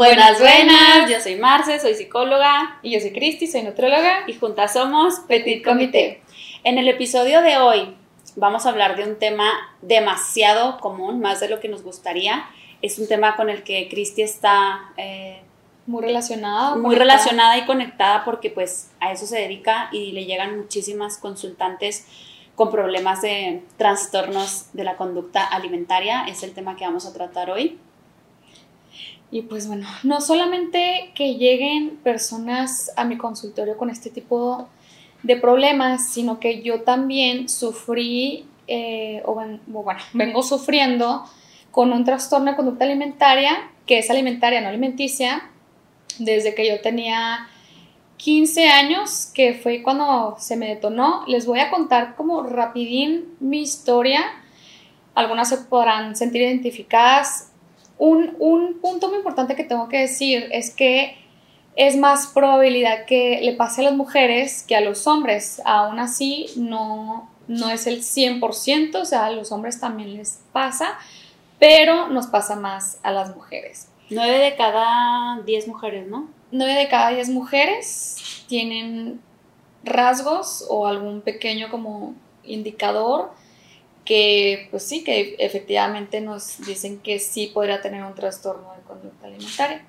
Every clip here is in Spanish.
Buenas, buenas, yo soy Marce, soy psicóloga y yo soy Cristi, soy nutróloga y juntas somos Petit Comité. En el episodio de hoy vamos a hablar de un tema demasiado común, más de lo que nos gustaría. Es un tema con el que Cristi está eh, muy relacionada. Muy relacionada y conectada porque pues a eso se dedica y le llegan muchísimas consultantes con problemas de trastornos de la conducta alimentaria. Es el tema que vamos a tratar hoy. Y pues bueno, no solamente que lleguen personas a mi consultorio con este tipo de problemas, sino que yo también sufrí, eh, o, bueno, vengo sufriendo con un trastorno de conducta alimentaria, que es alimentaria, no alimenticia, desde que yo tenía 15 años, que fue cuando se me detonó. Les voy a contar como rapidín mi historia. Algunas se podrán sentir identificadas, un, punto muy importante que tengo que decir es que es más probabilidad que le pase a las mujeres que a los hombres. Aún así, no, no es el 100%, o sea, a los hombres también les pasa, pero nos pasa más a las mujeres. 9 de cada 10 mujeres, ¿no? 9 de cada 10 mujeres tienen rasgos o algún pequeño como indicador que pues sí, que efectivamente nos dicen que sí podría tener un trastorno de conducta alimentaria.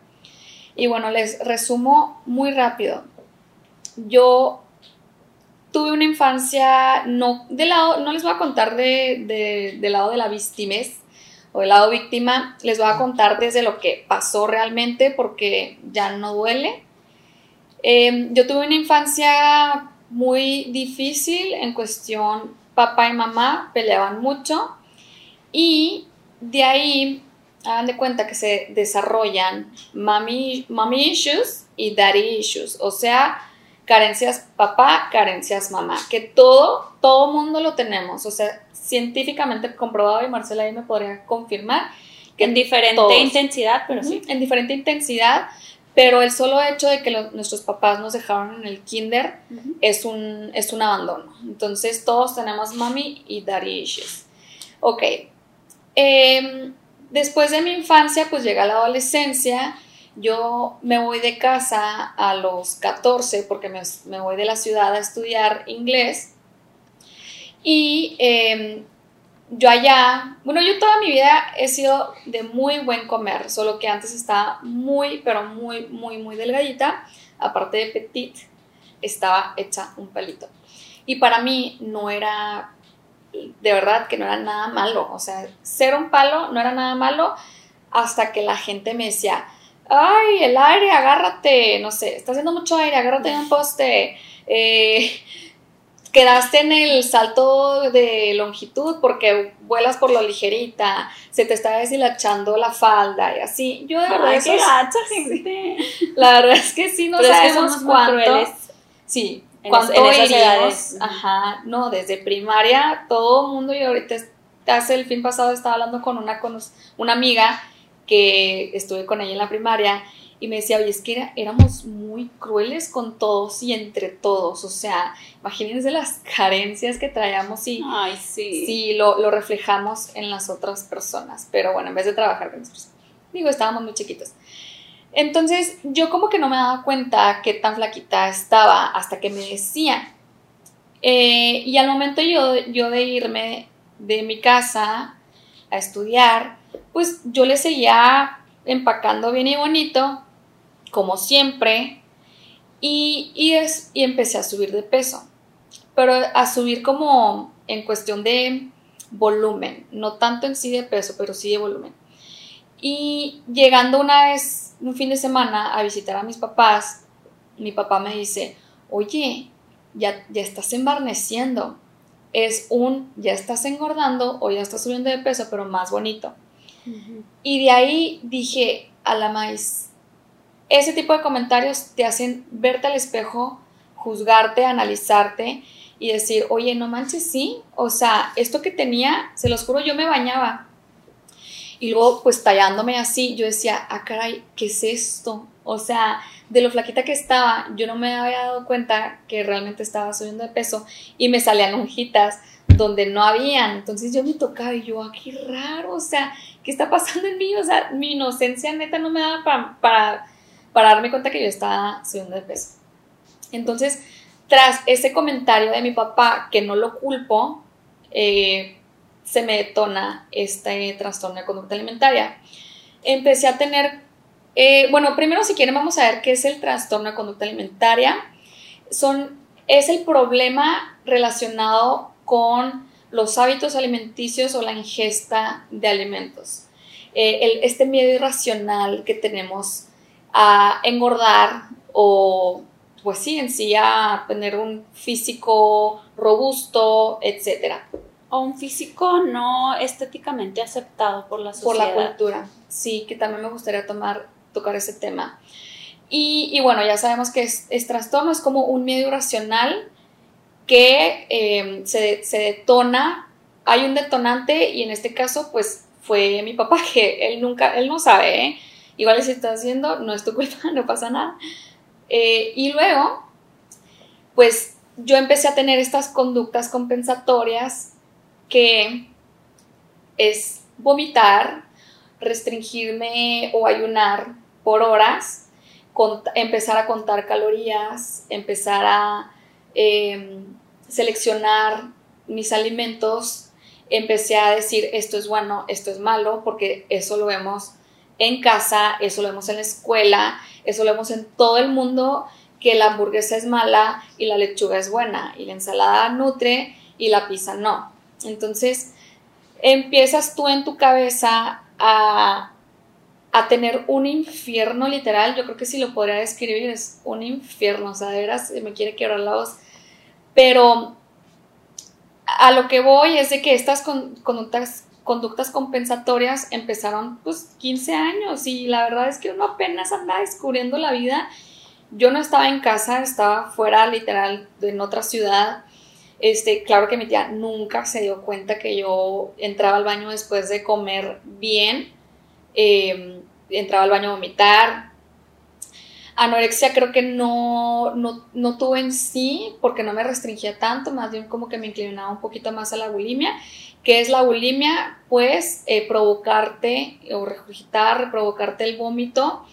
Y bueno, les resumo muy rápido. Yo tuve una infancia, no, de lado, no les voy a contar de, del lado de la víctimes o del lado víctima, les voy a contar desde lo que pasó realmente porque ya no duele. Em, yo tuve una infancia muy difícil en cuestión papá y mamá peleaban mucho y de ahí hagan de cuenta que se desarrollan mami, mami issues y daddy issues, o sea, carencias papá, carencias mamá, que todo, todo mundo lo tenemos, o sea, científicamente comprobado y Marcela ahí me podría confirmar que en diferente intensidad, pero sí. En diferente intensidad, pero el solo hecho de que nuestros papás nos dejaron en el kinder es, un, es un abandono. Entonces todos tenemos mami y daddy issues. Ok. Em, después de mi infancia, pues llega la adolescencia. Yo me voy de casa a los 14 porque me, me voy de la ciudad a estudiar inglés. Y em, yo allá, bueno, yo toda mi vida he sido de muy buen comer, solo que antes estaba muy, pero muy, muy, muy delgadita, aparte de petit, estaba hecha un palito. Y para mí no era, de verdad que no era nada malo, o sea, ser un palo no era nada malo hasta que la gente me decía, ay, el aire, agárrate, no sé, está haciendo mucho aire, agárrate en un poste. Eh, quedaste en el salto de longitud porque vuelas por lo ligerita, se te está deshilachando la falda y así. Yo de verdad qué gacha, gente. La verdad es que sí, no sabemos cuánto. Sí, en esas edades. Ajá, no, desde primaria todo el mundo y ahorita hace el fin pasado estaba hablando con una, con una amiga que estuve con ella en la primaria y me decía, oye, es que éramos muy crueles con todos y entre todos, o sea, imagínense las carencias que traíamos y Ay, sí. sí lo, lo, reflejamos en las otras personas, pero bueno, en vez de trabajar con nosotros, digo, estábamos muy chiquitos. Entonces, yo como que no me daba cuenta qué tan flaquita estaba hasta que me decían. Eh, y al momento yo, yo de irme de mi casa a estudiar, pues yo le seguía empacando bien y bonito como siempre, y, es, y empecé a subir de peso, pero a subir como en cuestión de volumen, no tanto en sí de peso, pero sí de volumen. Y llegando una vez, un fin de semana, a visitar a mis papás, mi papá me dice, oye, ya, ya estás embarneciendo. Es un, ya estás engordando o ya estás subiendo de peso, pero más bonito. Y de ahí dije, a la maíz, ese tipo de comentarios te hacen verte al espejo, juzgarte, analizarte y decir, oye, no manches, sí, o sea, esto que tenía, se los juro, yo me bañaba. Y luego, pues tallándome así, yo decía, ah, caray, ¿qué es esto? O sea, de lo flaquita que estaba, yo no me había dado cuenta que realmente estaba subiendo de peso y me salían lonjitas donde no habían. Entonces yo me tocaba y yo, ah, qué raro, o sea, ¿qué está pasando en mí? O sea, mi inocencia neta no me daba para, para darme cuenta que yo estaba subiendo de peso. Entonces, tras ese comentario de mi papá, que no lo culpo, eh, se me detona este trastorno de conducta alimentaria. Empecé a tener, eh, bueno, primero si quieren vamos a ver qué es el trastorno de conducta alimentaria. Son, es el problema relacionado con los hábitos alimenticios o la ingesta de alimentos. Eh, este miedo irracional que tenemos a engordar o pues sí, en sí a tener un físico robusto, etcétera. O un físico no estéticamente aceptado por la sociedad. Por la cultura, sí, que también me gustaría tomar, tocar ese tema. Y, bueno, ya sabemos que es, trastorno, es como un miedo irracional que em, se, se detona, hay un detonante y en este caso pues fue mi papá, que él nunca, él no sabe, ¿eh? Igual si está haciendo, no es tu culpa, no pasa nada. Eh, y luego, pues yo empecé a tener estas conductas compensatorias que es vomitar, restringirme o ayunar por horas, empezar a contar calorías, empezar a em, seleccionar mis alimentos, empecé a decir esto es bueno, esto es malo, porque eso lo vemos en casa, eso lo vemos en la escuela, eso lo vemos en todo el mundo, que la hamburguesa es mala y la lechuga es buena, y la ensalada nutre y la pizza no. Entonces, empiezas tú en tu cabeza a, a tener un infierno literal, yo creo que si lo podría describir es un infierno, o sea, de veras me quiere quebrar la voz, pero a lo que voy es de que estas conductas conductas compensatorias empezaron pues 15 años y la verdad es que uno apenas andaba descubriendo la vida. Yo no estaba en casa, estaba fuera literal en otra ciudad. Este, claro que mi tía nunca se dio cuenta que yo entraba al baño después de comer bien, em, entraba al baño a vomitar. Anorexia creo que no, no, no tuve en sí porque no me restringía tanto, más bien como que me inclinaba un poquito más a la bulimia ¿Qué es la bulimia? Pues eh, provocarte o regurgitar, provocarte el vómito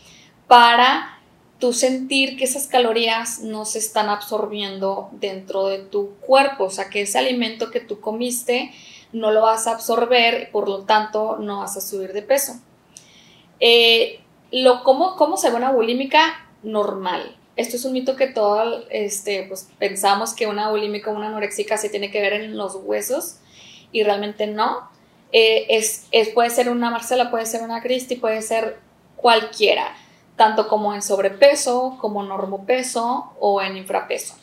para tú sentir que esas calorías no se están absorbiendo dentro de tu cuerpo, o sea, que ese alimento que tú comiste no lo vas a absorber, por lo tanto no vas a subir de peso. Eh, lo, ¿cómo, ¿Cómo se ve una bulímica? Normal. Esto es un mito que todos este, pues, pensamos que una bulímica o una anoréxica se tiene que ver en los huesos y realmente no. Eh, es, es, puede ser una Marcela, puede ser una Cristi, puede ser cualquiera, tanto como en sobrepeso, como normopeso o en infrapeso.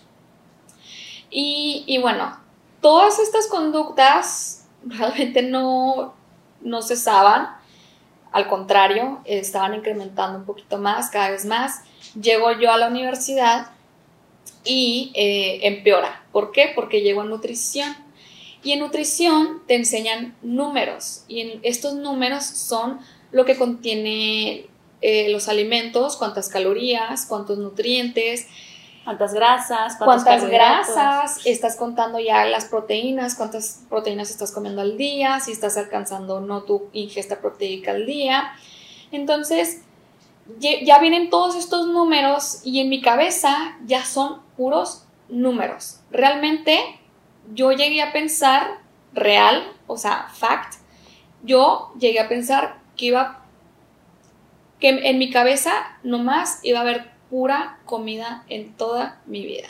Y, y bueno, todas estas conductas realmente no, no cesaban, al contrario, estaban incrementando un poquito más, cada vez más. Llego yo a la universidad y eh, empeora. ¿Por qué? Porque llego a nutrición. Y en nutrición te enseñan números y estos números son lo que contiene eh, los alimentos, cuántas calorías, cuántos nutrientes, cuántas grasas, cuántas grasas, estás contando ya las proteínas, cuántas proteínas estás comiendo al día, si estás alcanzando o no tu ingesta proteica al día. Entonces, ya vienen todos estos números y en mi cabeza ya son puros números. Realmente yo llegué a pensar real, o sea, fact, yo llegué a pensar que iba, que en mi cabeza nomás iba a haber pura comida en toda mi vida.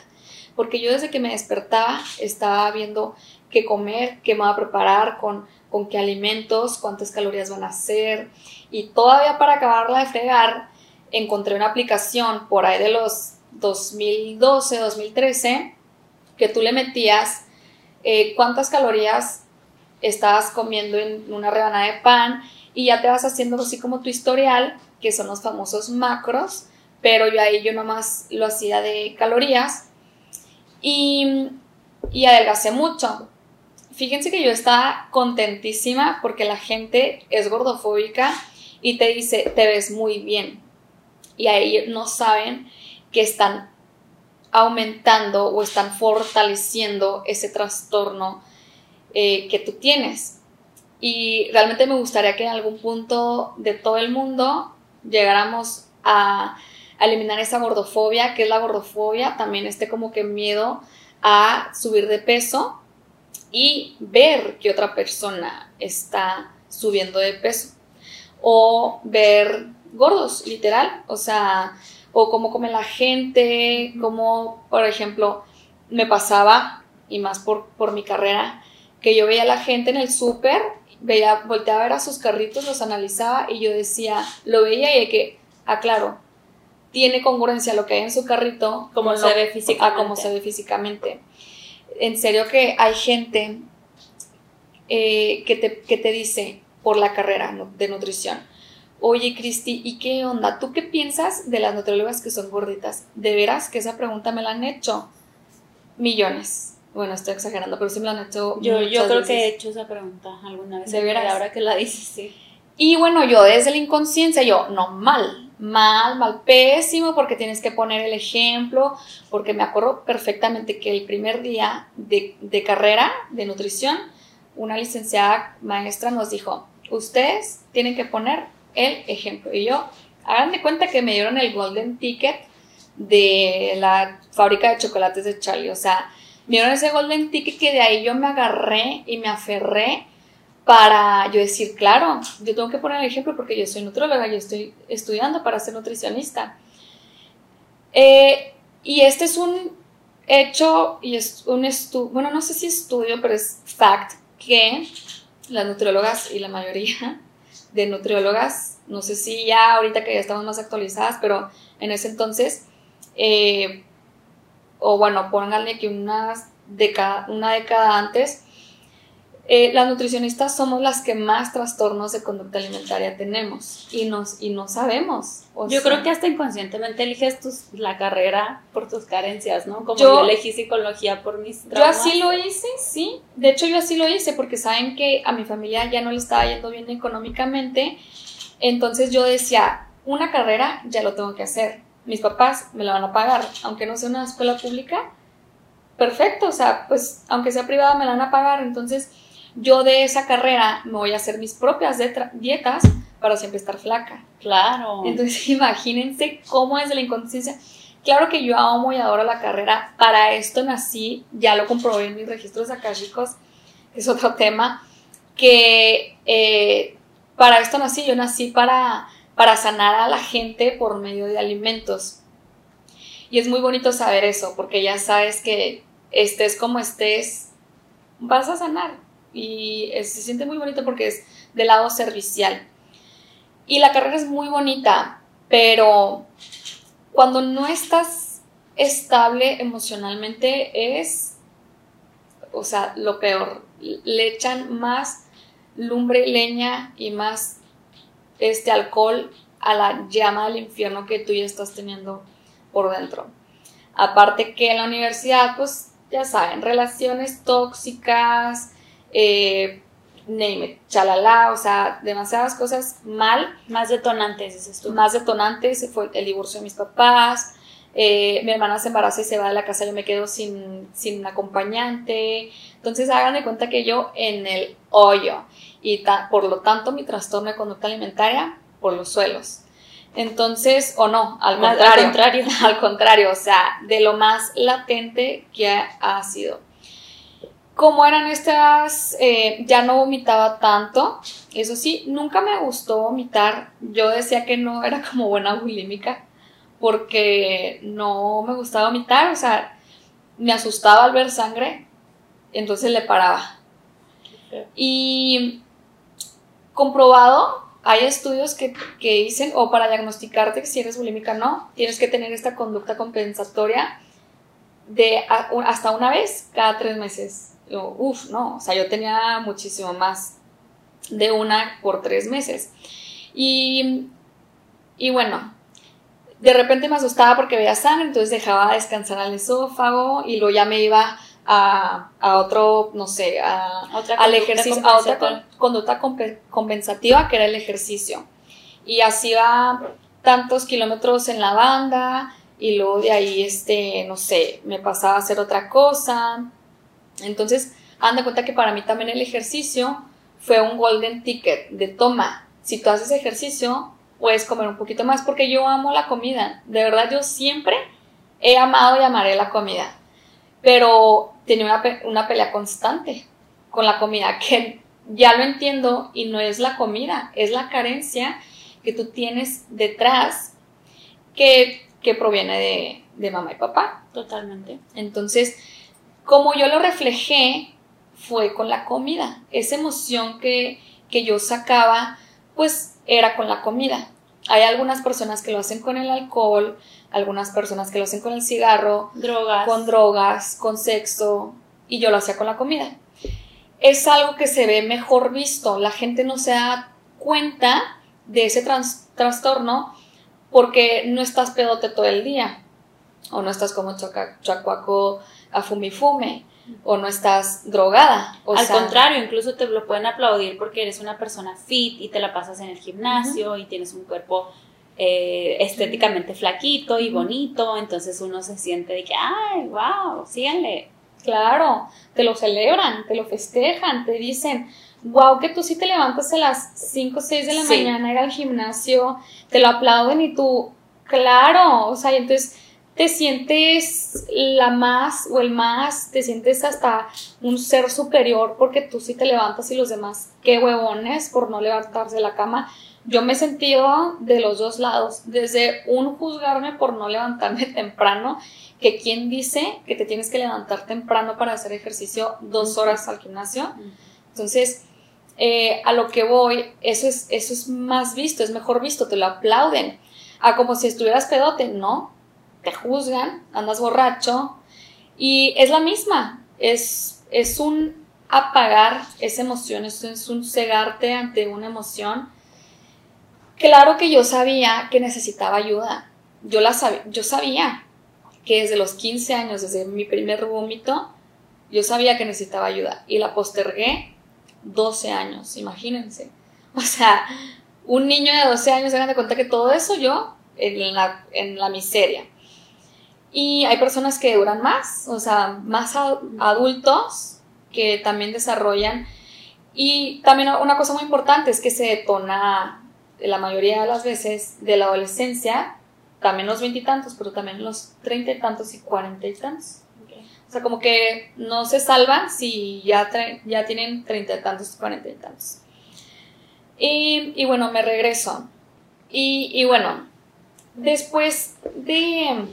Porque yo desde que me despertaba estaba viendo qué comer, qué me voy a preparar, con, con qué alimentos, cuántas calorías van a ser. Y todavía para acabarla de fregar, encontré una aplicación por ahí de los 2012, 2013, que tú le metías eh, cuántas calorías estás comiendo en una rebanada de pan y ya te vas haciendo así como tu historial, que son los famosos macros, pero yo ahí yo nomás lo hacía de calorías y, y adelgacé mucho. Fíjense que yo estaba contentísima porque la gente es gordofóbica y te dice, te ves muy bien. Y ahí no saben que están aumentando o están fortaleciendo ese trastorno eh, que tú tienes. y realmente me gustaría que en algún punto de todo el mundo llegáramos a, eliminar esa gordofobia, que es la gordofobia, también este como que miedo a subir de peso y ver que otra persona está subiendo de peso o ver gordos, literal, o sea, o cómo come la gente, como, por ejemplo, me pasaba, y más por, por mi carrera, que yo veía a la gente en el súper, veía, volteaba a ver a sus carritos, los analizaba y yo decía, lo veía y de que, ah, claro, tiene congruencia lo que hay en su carrito como se ve físicamente. como se ve físicamente. En serio que hay gente eh, que, te, que te dice por la carrera de nutrición, Oye, Cristi, ¿y qué onda? ¿Tú qué piensas de las nutriólogas que son gorditas? ¿De veras que esa pregunta me la han hecho? Millones. Bueno, estoy exagerando, pero sí me la han hecho. Yo, yo creo que he hecho esa pregunta alguna vez. De veras. Ahora que la dices, sí. Y bueno, yo desde la inconsciencia, yo, no, mal, mal, mal, pésimo, porque tienes que poner el ejemplo, porque me acuerdo perfectamente que el primer día de, de carrera de nutrición, una licenciada maestra nos dijo, ustedes tienen que poner el ejemplo. Y yo, hagan de cuenta que me dieron el golden ticket de la fábrica de chocolates de Charlie. O sea, me dieron ese golden ticket que de ahí yo me agarré y me aferré para yo decir, claro, yo tengo que poner el ejemplo porque yo soy nutróloga, yo estoy estudiando para ser nutricionista. Eh, y este es un hecho y es un estudio, bueno, no sé si estudio, pero es fact que las nutriólogas y la mayoría de nutriólogas, no sé si ya ahorita que ya estamos más actualizadas, pero en ese entonces, eh, o bueno, pónganle que unas década, una década antes, eh, las nutricionistas somos las que más trastornos de conducta alimentaria tenemos y, nos, y no sabemos. yo creo que hasta inconscientemente eliges tus, la carrera por tus carencias, ¿no? Como yo, elegí psicología por mis traumas. Yo así lo hice, sí. De hecho, yo así lo hice porque saben que a mi familia ya no le estaba yendo bien económicamente. Entonces yo decía, una carrera ya lo tengo que hacer. Mis papás me la van a pagar, aunque no sea una escuela pública. Perfecto, o sea, pues aunque sea privada me la van a pagar. Entonces yo de esa carrera me voy a hacer mis propias dietas para siempre estar flaca. Claro. Entonces imagínense cómo es la inconsciencia. Claro que yo amo y adoro la carrera, para esto nací, ya lo comprobé en mis registros chicos, es otro tema, que eh, para esto nací, yo nací para, para sanar a la gente por medio de alimentos. Y es muy bonito saber eso, porque ya sabes que estés como estés, vas a sanar y se siente muy bonito porque es del lado servicial. Y la carrera es muy bonita, pero cuando no estás estable emocionalmente es, o sea, lo peor. Le echan más lumbre, leña y más este alcohol a la llama del infierno que tú ya estás teniendo por dentro. Aparte que en la universidad, pues ya saben, relaciones tóxicas, eh, name it, chalala, o sea, demasiadas cosas mal. Más detonantes, dices tú. Más detonantes, fue el divorcio de mis papás, eh, mi hermana se embaraza y se va de la casa, yo me quedo sin, sin acompañante. Entonces hagan de cuenta que yo en el hoyo y por lo tanto mi trastorno de conducta alimentaria por los suelos. Entonces, o no, al contrario, al contrario, al contrario, o sea, de lo más latente que ha sido como eran estas, eh, ya no vomitaba tanto. Eso sí, nunca me gustó vomitar. Yo decía que no era como buena bulímica porque no me gustaba vomitar. O sea, me asustaba al ver sangre, entonces le paraba. Y comprobado, hay estudios que, dicen, o para diagnosticarte que si eres bulímica no, tienes que tener esta conducta compensatoria de hasta una vez cada tres meses uff, no, o sea, yo tenía muchísimo más de una por tres meses. Y, y bueno, de repente me asustaba porque veía sangre, entonces dejaba descansar al esófago y luego ya me iba a, a otro, no sé, a, ¿Otra al ejercicio, a otra conducta compensativa que era el ejercicio. Y así iba tantos kilómetros en la banda y luego de ahí, este, no sé, me pasaba a hacer otra cosa entonces, han de cuenta que para mí también el ejercicio fue un golden ticket de toma. Si tú haces ejercicio, puedes comer un poquito más porque yo amo la comida. De verdad, yo siempre he amado y amaré la comida. Pero tenía una, una pelea constante con la comida que ya lo entiendo y no es la comida, es la carencia que tú tienes detrás que, que proviene de, de mamá y papá. Totalmente. Entonces, como yo lo reflejé, fue con la comida. Esa emoción que, que yo sacaba, pues era con la comida. Hay algunas personas que lo hacen con el alcohol, algunas personas que lo hacen con el cigarro, Drogas. con drogas, con sexo, y yo lo hacía con la comida. Es algo que se ve mejor visto, la gente no se da cuenta de ese trans- trastorno porque no estás pedote todo el día, o no estás como chacuaco a fumifume, o no estás drogada. O Al sea, contrario, incluso te lo pueden aplaudir porque eres una persona fit y te la pasas en el gimnasio y tienes un cuerpo eh, estéticamente flaquito y bonito, entonces uno se siente de que, ay, wow, síganle. Claro, te lo celebran, te lo festejan, te dicen, wow, que tú sí te levantas a las 5 o 6 de la Sí. mañana, ir al gimnasio, te lo aplauden y tú, claro, o sea, y entonces te sientes la más o el más, te sientes hasta un ser superior porque tú sí te levantas y los demás, qué huevones por no levantarse de la cama. Yo me he sentido de los dos lados, desde un juzgarme por no levantarme temprano, que quien dice que te tienes que levantar temprano para hacer ejercicio dos horas al gimnasio. Entonces, eh, a lo que voy, eso es, eso es más visto, es mejor visto, te lo aplauden. A como si estuvieras pedote, no, te juzgan, andas borracho y es la misma, es, es un apagar esa emoción, es, es un cegarte ante una emoción. Claro que yo sabía que necesitaba ayuda, yo, la sab- yo sabía que desde los 15 años, desde mi primer vómito, yo sabía que necesitaba ayuda y la postergué 12 años, imagínense. O sea, un niño de 12 años se de cuenta que todo eso yo en la, en la miseria. Y hay personas que duran más, o sea, más adultos que también desarrollan. Y también una cosa muy importante es que se detona la mayoría de las veces de la adolescencia, también los veintitantos, pero también los treinta y tantos y cuarenta y tantos. O sea, como que no se salvan si ya, ya tienen treinta y tantos, cuarenta y tantos. Y, y bueno, me regreso. Y, y bueno, después de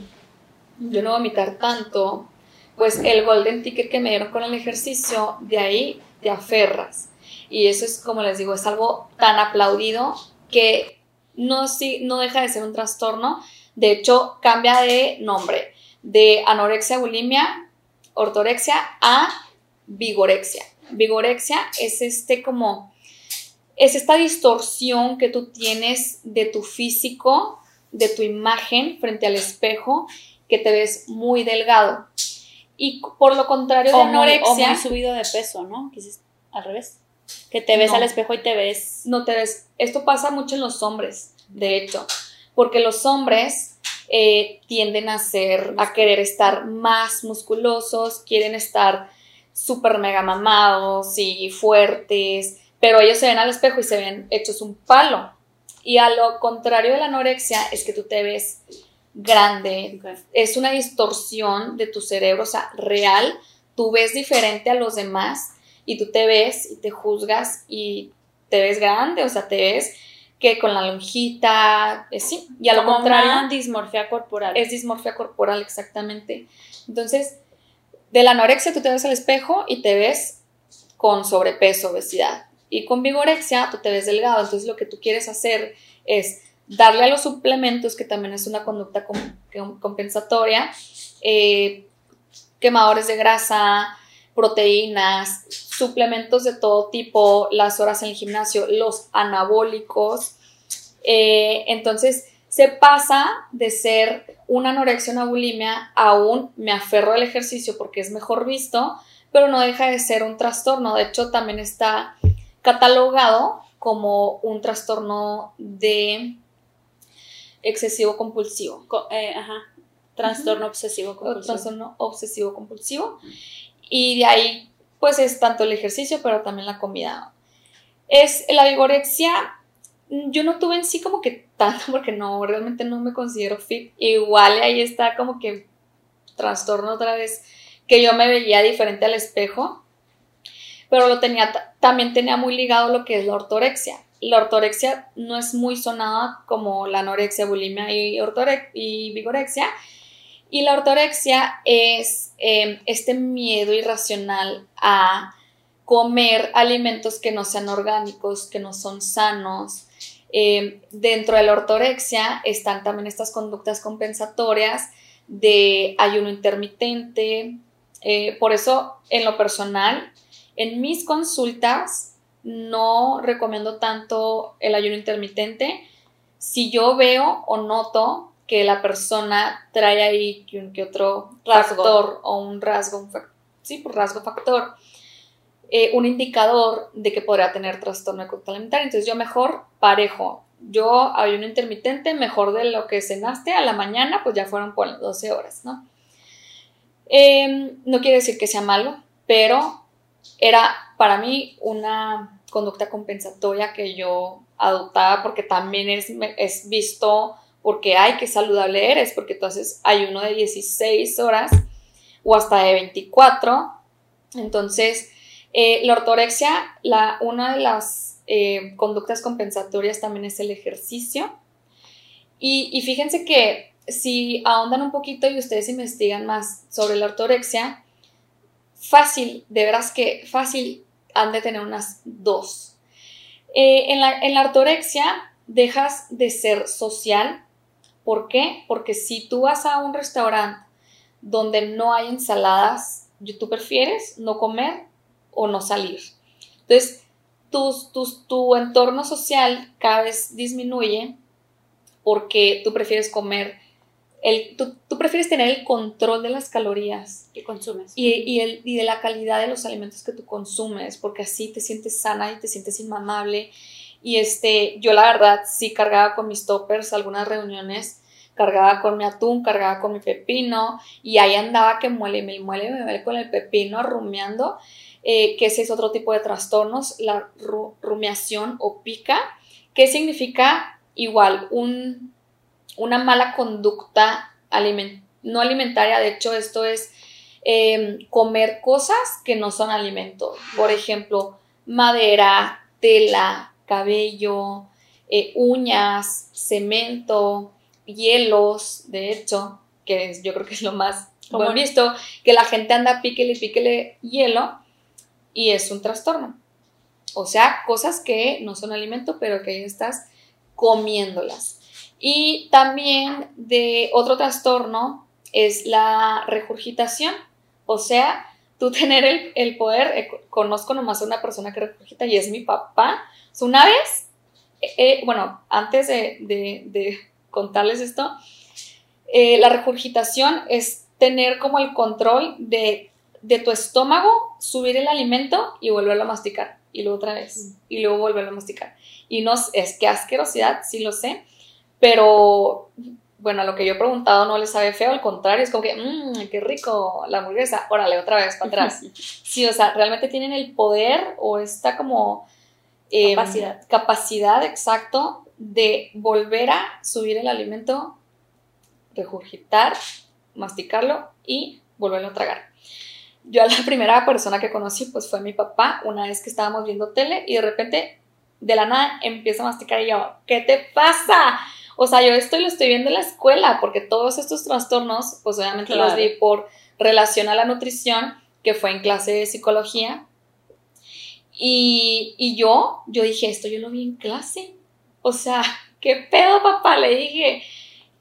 yo no vomitar tanto, pues el golden ticket que me dieron con el ejercicio, de ahí te aferras. Y eso es, como les digo, es algo tan aplaudido que no, sí, no deja de ser un trastorno. De hecho, cambia de nombre, de anorexia, bulimia, ortorexia a vigorexia. Vigorexia es este como, es esta distorsión que tú tienes de tu físico, de tu imagen frente al espejo, que te ves muy delgado. Y por lo contrario de O muy, o anorexia, muy subido de peso, ¿no? Quizás al revés. Que te ves No. al espejo y te ves... no te ves. Esto pasa mucho en los hombres, de hecho, porque los hombres eh, tienden a ser, a querer estar más musculosos, quieren estar súper mega mamados y fuertes, pero ellos se ven al espejo y se ven hechos un palo. Y a lo contrario de la anorexia es que tú te ves grande, es una distorsión de tu cerebro, o sea, real, tú ves diferente a los demás y tú te ves y te juzgas y te ves grande, o sea, te ves que con la lonjita, eh, sí, y a lo Como contrario una dismorfia corporal. es dismorfia corporal exactamente. Entonces, de la anorexia tú te ves al espejo y te ves con sobrepeso, obesidad. Y con vigorexia tú te ves delgado. Entonces, lo que tú quieres hacer es darle a los suplementos, que también es una conducta com- com- compensatoria, eh, quemadores de grasa, proteínas, suplementos de todo tipo, las horas en el gimnasio, los anabólicos. Eh, entonces, se pasa de ser una anorexia, una bulimia, a un me aferro al ejercicio porque es mejor visto, pero no deja de ser un trastorno. De hecho, también está catalogado como un trastorno de excesivo compulsivo. Co- eh, ajá. Trastorno obsesivo compulsivo. trastorno obsesivo compulsivo. Y de ahí, pues es tanto el ejercicio, pero también la comida. Es la vigorexia, yo no tuve en sí como que tanto, porque no, realmente no me considero fit. Igual ahí está como que trastorno otra vez, que yo me veía diferente al espejo, pero lo tenía, también tenía muy ligado lo que es la ortorexia. La ortorexia no es muy sonada como la anorexia, bulimia y, y vigorexia. Y la ortorexia es em, este miedo irracional a comer alimentos que no sean orgánicos, que no son sanos. Em, dentro de la ortorexia están también estas conductas compensatorias de ayuno intermitente. Eh, por eso, en lo personal, en mis consultas no recomiendo tanto el ayuno intermitente. Si yo veo o noto que la persona trae ahí que, otro factor o un rasgo, un, sí, por pues, rasgo factor, eh, un indicador de que podría tener trastorno de conducta alimentaria. Entonces yo mejor parejo yo ayuno intermitente, mejor de lo que cenaste a la mañana, pues ya fueron por 12 horas, ¿no? Em, no quiere decir que sea malo, pero era para mí una conducta compensatoria que yo adoptaba porque también es, es visto porque, ay, qué saludable eres, porque tú haces ayuno de 16 horas o hasta de 24. Entonces, eh, la ortorexia, la, una de las eh, conductas compensatorias también es el ejercicio. Y, fíjense que si ahondan un poquito y ustedes investigan más sobre la ortorexia, fácil, de veras que fácil han de tener unas dos. Eh, en, la, en, la, ortorexia dejas de ser social. ¿Por qué? Porque si tú vas a un restaurante donde no hay ensaladas, tú prefieres no comer o no salir. Entonces, tu entorno social cada vez disminuye porque tú prefieres comer, el, tú, prefieres tener el control de las calorías que consumes y, el, y de la calidad de los alimentos que tú consumes, porque así te sientes sana y te sientes inmamable. Y este, yo la verdad sí cargaba con mis toppers algunas reuniones, cargaba con mi atún, cargaba con mi pepino y ahí andaba que muele, me muele, me muele con el pepino rumiando eh, que ese es otro tipo de trastornos, la rumiación o pica, que significa igual un, una mala conducta no alimentaria, de hecho esto es em, comer cosas que no son alimentos, por ejemplo, madera, tela, cabello, eh, uñas, cemento, hielos, de hecho, que yo creo que es lo más visto, que la gente anda píquele y píquele hielo, y es un trastorno. O sea, cosas que no son alimento, pero que ahí estás comiéndolas. Y también de otro trastorno es la regurgitación. O sea, tú tener el, poder, eh, conozco nomás a una persona que regurgita y es mi papá. una vez, eh, eh, bueno, antes de, contarles esto, la regurgitación es tener como el control de de tu estómago, subir el alimento y volverlo a masticar. Y luego otra vez. Mm. Y luego volverlo a masticar. Y no, es que asquerosidad, sí lo sé. Pero, bueno, a lo que yo he preguntado no le sabe feo, al contrario, es como que, mmm, qué rico la hamburguesa. Órale, otra vez para atrás. sí, o sea, realmente tienen el poder o esta como... Em, capacidad. Capacidad, exacto, de volver a subir el alimento, regurgitar, masticarlo y volverlo a tragar. Yo a la primera persona que conocí pues fue mi papá, una vez que estábamos viendo tele y de repente de la nada empieza a masticar y yo, ¿qué te pasa? O sea, yo esto lo estoy viendo en la escuela porque todos estos trastornos pues obviamente los vi por relación a la nutrición que fue en clase de psicología y, y yo, yo dije, esto yo lo vi en clase. O sea, ¿qué pedo, papá? Le dije,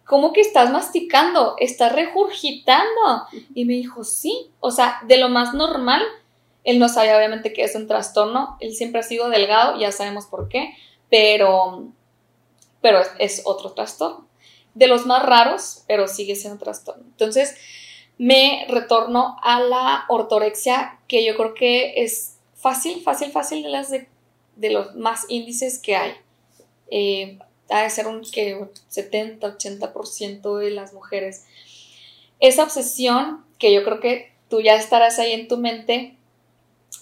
¿cómo que estás masticando? ¿Estás regurgitando? Y me dijo, sí, o sea, de lo más normal. Él no sabía obviamente que es un trastorno, él siempre ha sido delgado, ya sabemos por qué, pero, pero es, otro trastorno. De los más raros, pero sigue siendo trastorno. Entonces, me retorno a la ortorexia, que yo creo que es fácil, fácil, fácil de las de, los más índices que hay. Eh, ha de ser un que 70, 80% de las mujeres. Esa obsesión que yo creo que tú ya estarás ahí en tu mente,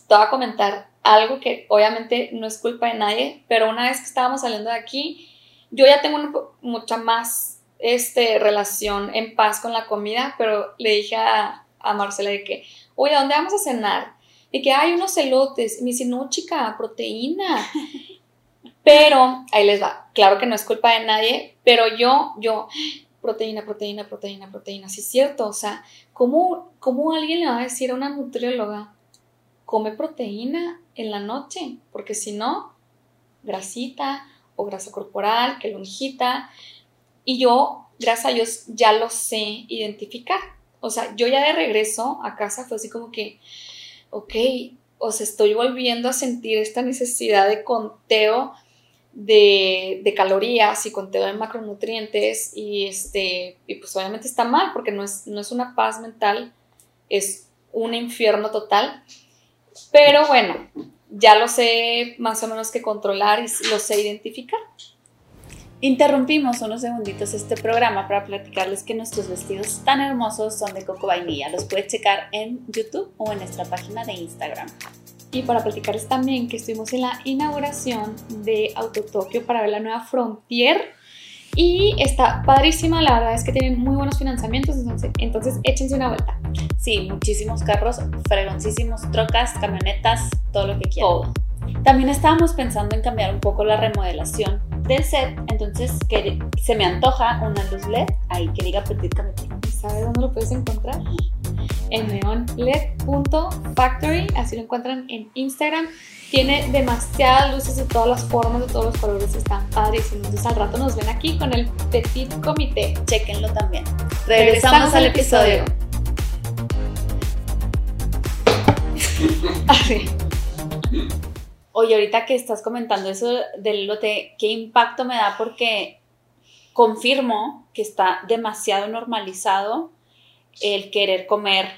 te voy a comentar algo que obviamente no es culpa de nadie, pero una vez que estábamos saliendo de aquí, yo ya tengo mucha más este, relación en paz con la comida, pero le dije a, a Marcela de que, oye, ¿a dónde vamos a cenar? Y que hay unos elotes. Y me dice, no, chica, proteína. Pero, ahí les va, claro que no es culpa de nadie, pero yo, yo, proteína, proteína, proteína, proteína, sí es cierto, o sea, ¿cómo, ¿cómo alguien le va a decir a una nutrióloga, come proteína en la noche? Porque si no, grasita o grasa corporal, que lonjita, y yo, gracias a Dios, ya lo sé identificar. O sea, yo ya de regreso a casa fue así como que, ok, o sea, estoy volviendo a sentir esta necesidad de conteo de, calorías y conteo de macronutrientes y este y pues obviamente está mal porque no es, no es una paz mental, es un infierno total. Pero bueno, ya lo sé más o menos que controlar y lo sé identificar. Interrumpimos unos segunditos este programa para platicarles que nuestros vestidos tan hermosos son de Coco Vainilla. Los puedes checar en YouTube o en nuestra página de Instagram y para platicarles también que estuvimos en la inauguración de Auto Tokio para ver la nueva Frontier y está padrísima, la verdad es que tienen muy buenos financiamientos, entonces, entonces échense una vuelta. Sí, muchísimos carros, fregoncísimos, trocas, camionetas, todo lo que quieran. Todo. También estábamos pensando en cambiar un poco la remodelación del set, entonces que se me antoja una luz LED ahí que diga Petit. ¿Sabes dónde lo puedes encontrar? En neonled.factory, así lo encuentran en Instagram. Tiene demasiadas luces de todas las formas, de todos los colores, están padrísimos. Entonces al rato nos ven aquí con el Petit Comité. Chequenlo también. Regresamos, al episodio. Oye, ahorita que estás comentando eso del lote, ¿qué impacto me da? Porque confirmo que está demasiado normalizado el querer comer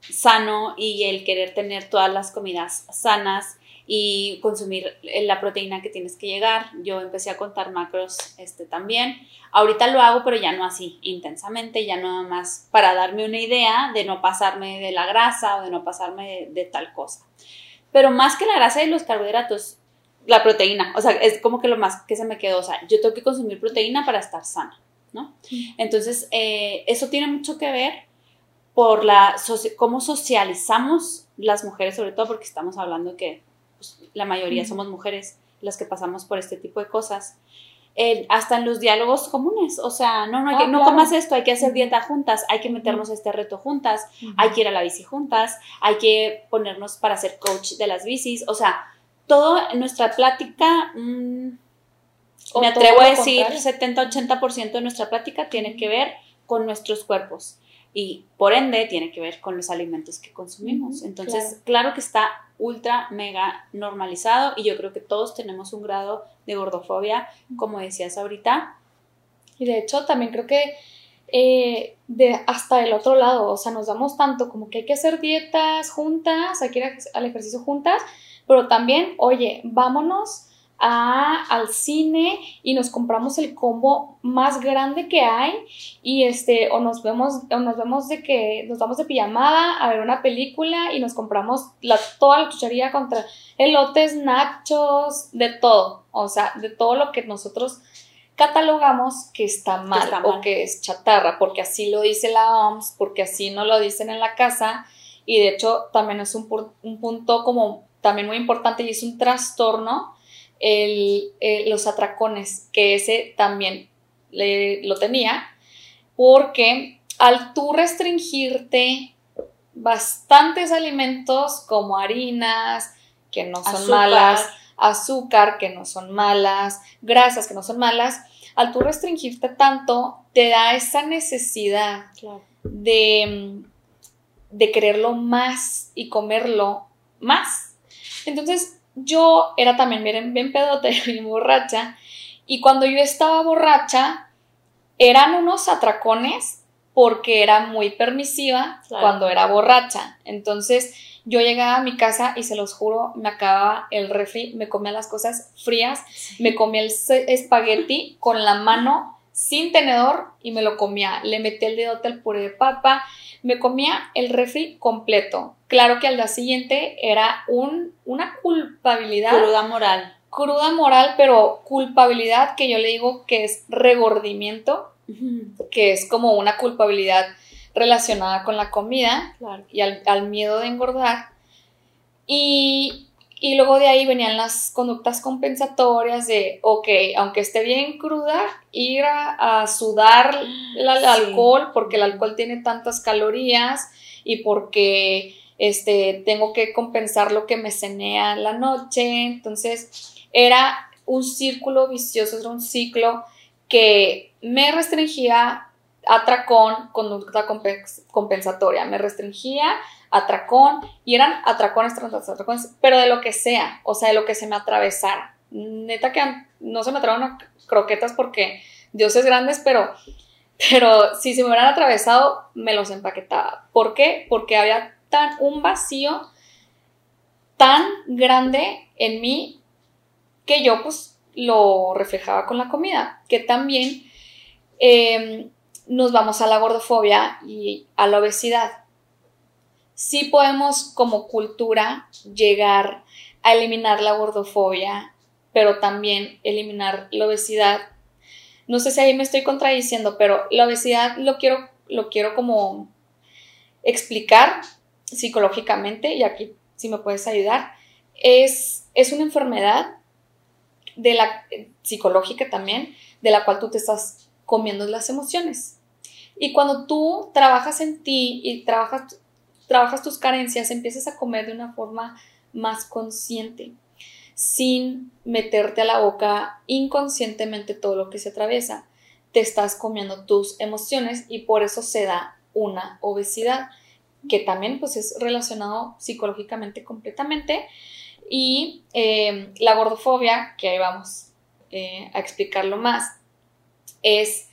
sano y el querer tener todas las comidas sanas y consumir la proteína que tienes que llegar. Yo empecé a contar macros este, también. Ahorita lo hago, pero ya no así intensamente, ya no más para darme una idea de no pasarme de la grasa o de no pasarme de tal cosa. Pero más que la grasa y los carbohidratos, la proteína, o sea, es como que lo más que se me quedó, o sea, yo tengo que consumir proteína para estar sana, ¿no? Entonces, eh, eso tiene mucho que ver por la cómo socializamos las mujeres, sobre todo porque estamos hablando que pues, la mayoría somos mujeres las que pasamos por este tipo de cosas. Hasta en los diálogos comunes, o sea, no, no, ah, no comas esto, hay que hacer dieta juntas, hay que meternos a este reto juntas, hay que ir a la bici juntas, hay que ponernos para ser coach de las bicis, o sea, todo en nuestra plática, mm, me atrevo a decir, 70-80% de nuestra plática tiene que ver con nuestros cuerpos y por ende tiene que ver con los alimentos que consumimos. Entonces, claro. que está ultra, mega normalizado y yo creo que todos tenemos un grado de gordofobia, como decías ahorita. Y de hecho, también creo que eh, de hasta del otro lado, o sea, nos damos tanto como que hay que hacer dietas juntas, hay que ir al ejercicio juntas, pero también, oye, vámonos a, al cine y nos compramos el combo más grande que hay y este o nos vemos o nos vemos de que nos vamos de pijamada a ver una película y nos compramos la, toda la chuchería contra elotes, nachos, de todo, o sea, de todo lo que nosotros catalogamos que está mal, o que es chatarra, porque así lo dice la OMS, porque así no lo dicen en la casa. Y de hecho también es un, un punto como también muy importante y es un trastorno el, eh, los atracones, que ese también lo tenía, porque al tú restringirte bastantes alimentos como harinas, que no son malas, azúcar, que no son malas, grasas, que no son malas, al tú restringirte tanto, te da esa necesidad de, de quererlo más y comerlo más. Entonces, yo era también bien, bien pedote, y borracha, y cuando yo estaba borracha, eran unos atracones porque era muy permisiva cuando era borracha. Entonces yo llegaba a mi casa y se los juro, me acababa el refri, me comía las cosas frías, me comía el espagueti con la mano sin tenedor y me lo comía. Le metí el dedote al puré de papa, me comía el refri completo. Claro que al día siguiente era un, una culpabilidad. Cruda moral. Cruda moral, pero culpabilidad que yo le digo que es regordimiento, que es como una culpabilidad relacionada con la comida y al, al miedo de engordar. Y y luego de ahí venían las conductas compensatorias de, ok, aunque esté bien cruda, ir a, sudar el, alcohol porque el alcohol tiene tantas calorías y porque este, tengo que compensar lo que me cenea la noche. Entonces era un círculo vicioso, era un ciclo que me restringía atracón, conducta compensatoria, me restringía atracón, y eran atracones atracones, pero de lo que sea, o sea, de lo que se me atravesara. Neta que no se me atravesaron croquetas porque Dios es grande, pero, pero si se me hubieran atravesado, me los empaquetaba. ¿Por qué? Porque había tan un vacío tan grande en mí que yo pues lo reflejaba con la comida, que también em, nos vamos a la gordofobia y a la obesidad sí podemos como cultura llegar a eliminar la gordofobia, pero también eliminar la obesidad. No sé si ahí me estoy contradiciendo, pero la obesidad lo quiero, lo quiero como explicar psicológicamente, y aquí si me puedes ayudar, es, es una enfermedad de la psicológica también, de la cual tú te estás comiendo las emociones. Y cuando tú trabajas en ti y trabajas trabajas tus carencias, empiezas a comer de una forma más consciente, sin meterte a la boca inconscientemente todo lo que se atraviesa. Te estás comiendo tus emociones y por eso se da una obesidad, que también pues es relacionado psicológicamente completamente. Y eh, la gordofobia, que ahí vamos eh, a explicarlo más, es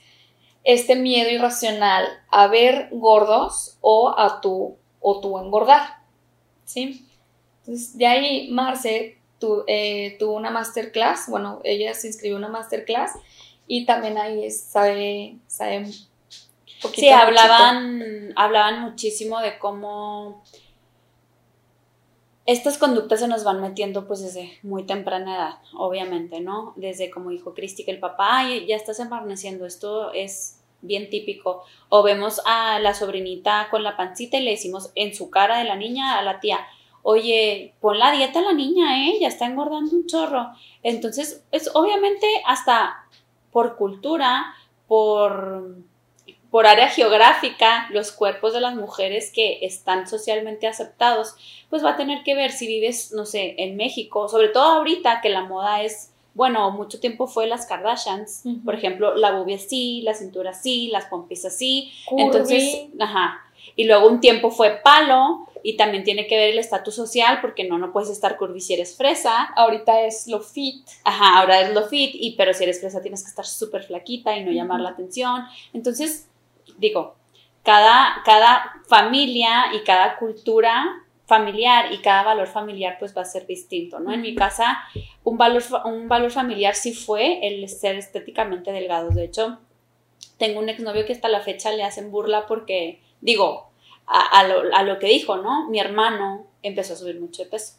este miedo irracional a ver gordos o a tu o tú engordar, ¿sí? Entonces, de ahí Marce eh, tuvo una masterclass, bueno, ella se inscribió en una masterclass y también ahí sabe, sabe poquito. Sí, hablaban, hablaban muchísimo de cómo estas conductas se nos van metiendo pues desde muy temprana edad, obviamente, ¿no? Desde como dijo Cristi que el papá ya estás embarneciendo, esto es bien típico. O vemos a la sobrinita con la pancita y le decimos en su cara de la niña a la tía, oye, pon la dieta a la niña, ¿eh? Ya está engordando un chorro. Entonces, es obviamente hasta por cultura, por, por área geográfica, los cuerpos de las mujeres que están socialmente aceptados, pues va a tener que ver si vives, no sé, en México, sobre todo ahorita que la moda es bueno, mucho tiempo fue las Kardashians, por ejemplo, la bubia así, la cintura así, las pompis así, entonces, ajá, y luego un tiempo fue palo y también tiene que ver el estatus social porque no, no puedes estar curvy si eres fresa. Ahorita es lo fit. Ajá, ahora es lo fit, y, pero si eres fresa tienes que estar súper flaquita y no llamar la atención. Entonces, digo, cada, cada familia y cada cultura familiar y cada valor familiar pues va a ser distinto, ¿no? En mi casa un valor, un valor familiar sí fue el ser estéticamente delgado. De hecho, tengo un exnovio que hasta la fecha le hacen burla porque, digo, a, lo, a lo que dijo, ¿no? Mi hermano empezó a subir mucho de peso.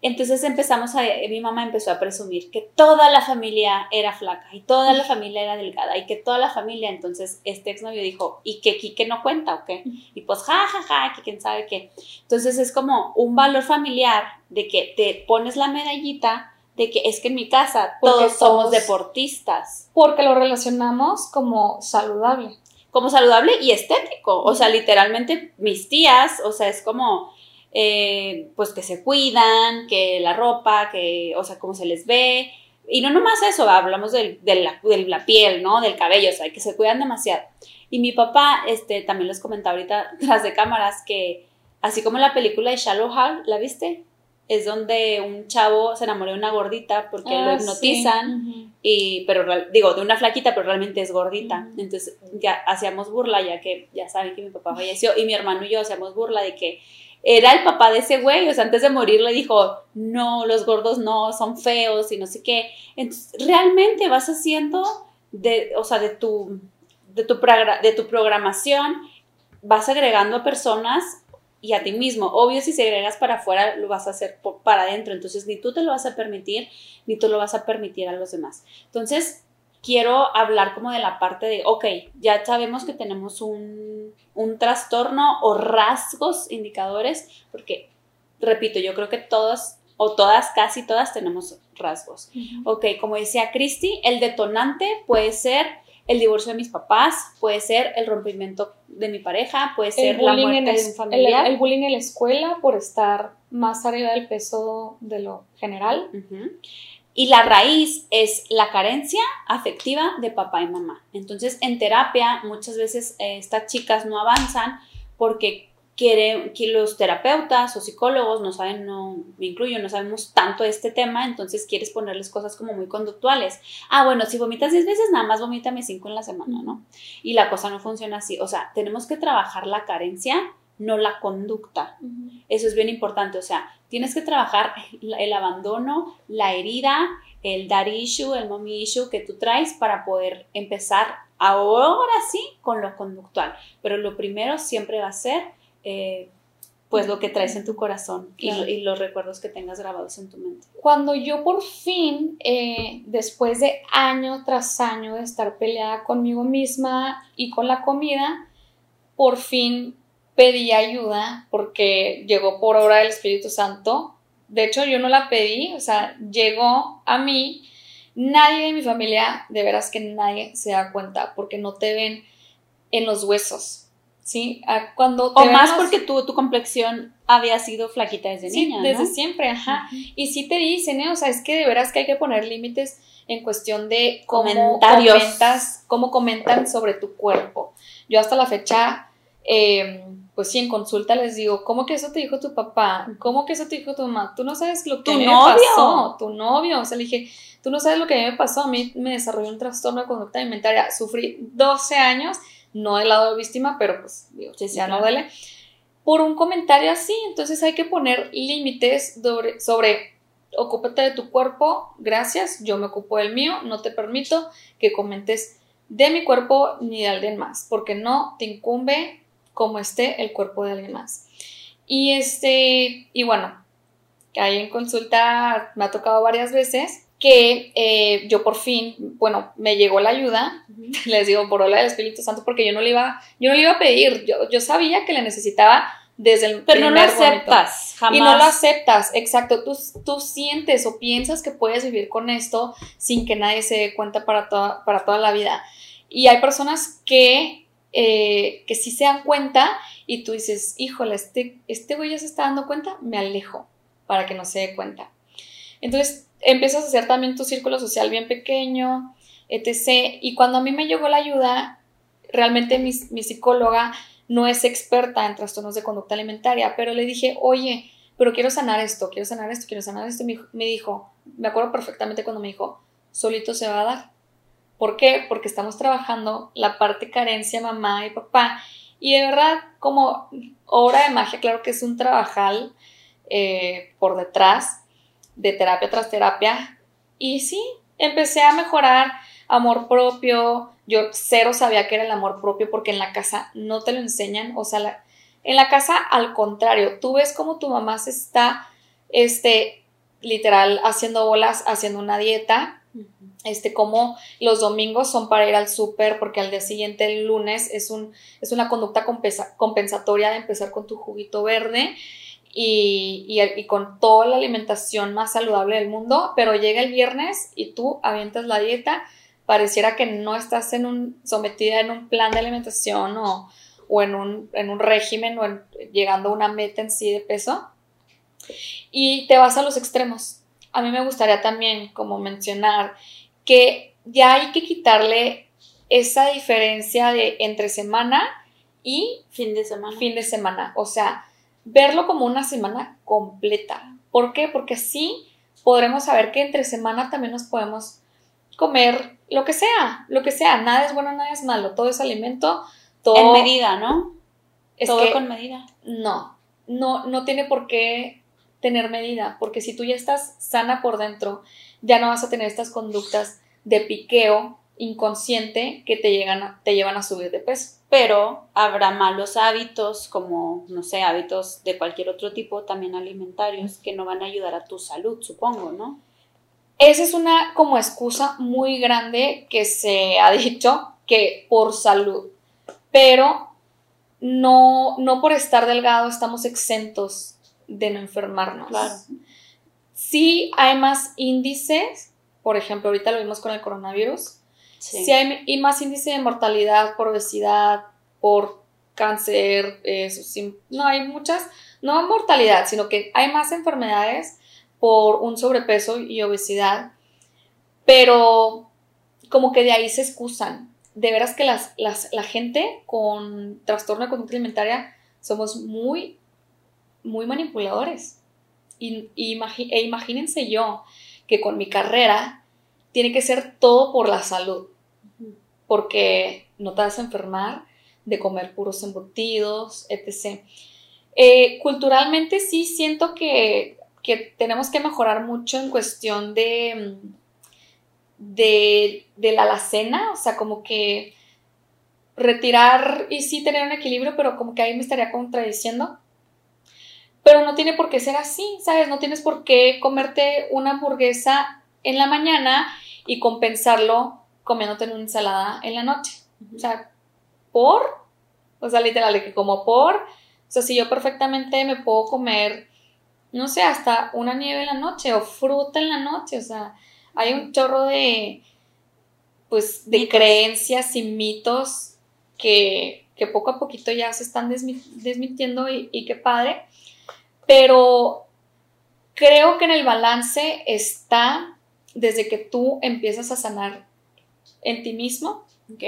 Entonces empezamos a, mi mamá empezó a presumir que toda la familia era flaca y toda la familia era delgada y que toda la familia, entonces este exnovio dijo, ¿y que Quique no cuenta o qué? Y pues, ja, ja, ja, que quién sabe qué. Entonces es como un valor familiar de que te pones la medallita de que es que en mi casa todos somos deportistas. Porque lo relacionamos como saludable. Como saludable y estético. O sea, literalmente mis tías, o sea, es como eh, pues que se cuidan, que la ropa, que, o sea, cómo se les ve. Y no nomás eso, hablamos de, la, de, la, piel, ¿no? Del cabello, o sea, que se cuidan demasiado. Y mi papá, este, también les comentaba ahorita tras de cámaras que, así como la película de Shallow Hall, ¿la viste? Es donde un chavo se enamoró de una gordita porque lo ah, hipnotizan, y, pero digo, de una flaquita, pero realmente es gordita. Entonces ya hacíamos burla, ya que ya saben que mi papá falleció, y mi hermano y yo hacíamos burla de que era el papá de ese güey, o sea, antes de morir le dijo, no, los gordos no, son feos y no sé qué. Entonces, realmente vas haciendo de, o sea, de tu, de tu, de tu programación, vas agregando a personas y a ti mismo. Obvio, si se agregas para afuera, lo vas a hacer para adentro. Entonces, ni tú te lo vas a permitir, ni tú lo vas a permitir a los demás. Entonces, quiero hablar como de la parte de, ok, ya sabemos que tenemos un, un trastorno o rasgos indicadores, porque, repito, yo creo que todos o todas, casi todas tenemos rasgos. Ok, como decía Cristi, el detonante puede ser el divorcio de mis papás, puede ser el rompimiento de mi pareja, puede ser la muerte de un familiar. El, bullying en la escuela por estar más arriba del peso de lo general. Y la raíz es la carencia afectiva de papá y mamá. Entonces, en terapia, muchas veces eh, estas chicas no avanzan porque quiere, que los terapeutas o psicólogos no saben, no me incluyo, no sabemos tanto de este tema, entonces quieres ponerles cosas como muy conductuales. Ah, bueno, si vomitas 10 veces, nada más vomítame 5 en la semana, ¿no? Y la cosa no funciona así. O sea, tenemos que trabajar la carencia, no la conducta. Eso es bien importante. O sea, tienes que trabajar el abandono, la herida, el dar issue, el mommy issue que tú traes para poder empezar ahora sí con lo conductual. Pero lo primero siempre va a ser eh, pues lo que traes en tu corazón y, los recuerdos que tengas grabados en tu mente. Cuando yo por fin, eh, después de año tras año de estar peleada conmigo misma y con la comida, por fin pedí ayuda porque llegó por obra del Espíritu Santo. De hecho, yo no la pedí, o sea, llegó a mí. Nadie de mi familia, de veras que nadie se da cuenta porque no te ven en los huesos ¿sí? cuando o más porque tu, tu complexión había sido flaquita desde sí, niña. Desde siempre, ajá. Y sí te dicen, ¿eh? o sea, es que de veras que hay que poner límites en cuestión de cómo comentas, cómo comentan sobre tu cuerpo. Yo hasta la fecha, em, pues sí, en consulta les digo, ¿cómo que eso te dijo tu papá? ¿Cómo que eso te dijo tu mamá? Tú no sabes lo que a mí me pasó, tu novio. O sea, le dije, tú no sabes lo que a mí me pasó. A mí me desarrolló un trastorno de conducta alimentaria. Sufrí 12 años no del lado de víctima, pero pues digo, ya no duele, por un comentario así. Entonces hay que poner límites sobre, sobre, ocúpate de tu cuerpo, gracias, yo me ocupo del mío, no te permito que comentes de mi cuerpo ni de alguien más, porque no te incumbe como esté el cuerpo de alguien más. Y este, y bueno, ahí en consulta me ha tocado varias veces que eh, yo por fin, bueno, me llegó la ayuda, les digo, por obra del Espíritu Santo, porque yo no le iba, yo no le iba a pedir, yo, yo sabía que le necesitaba desde el Pero no lo aceptas, jamás. Y no lo aceptas, exacto, tú, tú sientes o piensas que puedes vivir con esto sin que nadie se dé cuenta para toda, para toda la vida. Y hay personas que, eh, que sí se dan cuenta y tú dices, híjole, este, este güey ya se está dando cuenta, me alejo para que no se dé cuenta. Entonces, empiezas a hacer también tu círculo social bien pequeño, etc. Y cuando a mí me llegó la ayuda, realmente mi, psicóloga no es experta en trastornos de conducta alimentaria, pero le dije, oye, pero quiero sanar esto, quiero sanar esto, quiero sanar esto. Me, me dijo, me acuerdo perfectamente cuando me dijo, solito se va a dar. ¿Por qué? Porque estamos trabajando la parte carencia mamá y papá. Y de verdad, como obra de magia, claro que es un trabajal eh, por detrás, de terapia tras terapia. Y sí, empecé a mejorar amor propio. Yo cero sabía que era el amor propio porque en la casa no te lo enseñan. O sea, en la casa al contrario, tú ves como tu mamá se está, este, literal, haciendo bolas, haciendo una dieta. Este, como los domingos son para ir al súper porque al día siguiente, el lunes, es, un, es una conducta compensatoria de empezar con tu juguito verde y, con toda la alimentación más saludable del mundo, pero llega el viernes y tú avientas la dieta, pareciera que no estás en un, sometida en un plan de alimentación o, en, un, en, un, régimen o llegando a una meta en sí de peso y te vas a los extremos. A mí me gustaría también como mencionar que ya hay que quitarle esa diferencia de entre semana y fin de semana. Fin de semana. O sea, verlo como una semana completa. ¿Por qué? Porque así podremos saber que entre semana también nos podemos comer lo que sea, lo que sea. Nada es bueno, nada es malo. Todo es alimento. Todo en medida, ¿no? Es todo con medida. No, no, no tiene por qué tener medida, porque si tú ya estás sana por dentro, ya no vas a tener estas conductas de piqueo inconsciente que te, llegan te llevan a subir de peso. Pero habrá malos hábitos como, no sé, hábitos de cualquier otro tipo, también alimentarios, que no van a ayudar a tu salud, supongo, ¿no? Esa es una como excusa muy grande que se ha dicho que por salud, pero no, no por estar delgado estamos exentos de no enfermarnos. Claro. Sí hay más índices, por ejemplo, ahorita lo vimos con el coronavirus, sí, hay y más índice de mortalidad por obesidad, por cáncer, eso, no hay muchas, no mortalidad, sino que hay más enfermedades por un sobrepeso y obesidad, pero como que de ahí se excusan. De veras que las, la gente con trastorno de conducta alimentaria somos muy, muy manipuladores. Y, e imagínense yo que con mi carrera tiene que ser todo por la salud, porque no te vas a enfermar de comer puros embutidos, etc. Eh, culturalmente sí siento que que tenemos que mejorar mucho en cuestión de, de, de la alacena, o sea, como que retirar y sí tener un equilibrio, pero como que ahí me estaría contradiciendo. Pero no tiene por qué ser así, ¿sabes? No tienes por qué comerte una hamburguesa en la mañana y compensarlo comiéndote una ensalada en la noche. O sea, por, o sea, literal, que como por, o sea, si yo perfectamente me puedo comer no sé, hasta una nieve en la noche o fruta en la noche, o sea, hay un chorro de, pues, de creencias y mitos que, poco a poquito ya se están desmintiendo y, y qué padre, pero creo que en el balance está desde que tú empiezas a sanar en ti mismo, ¿ok?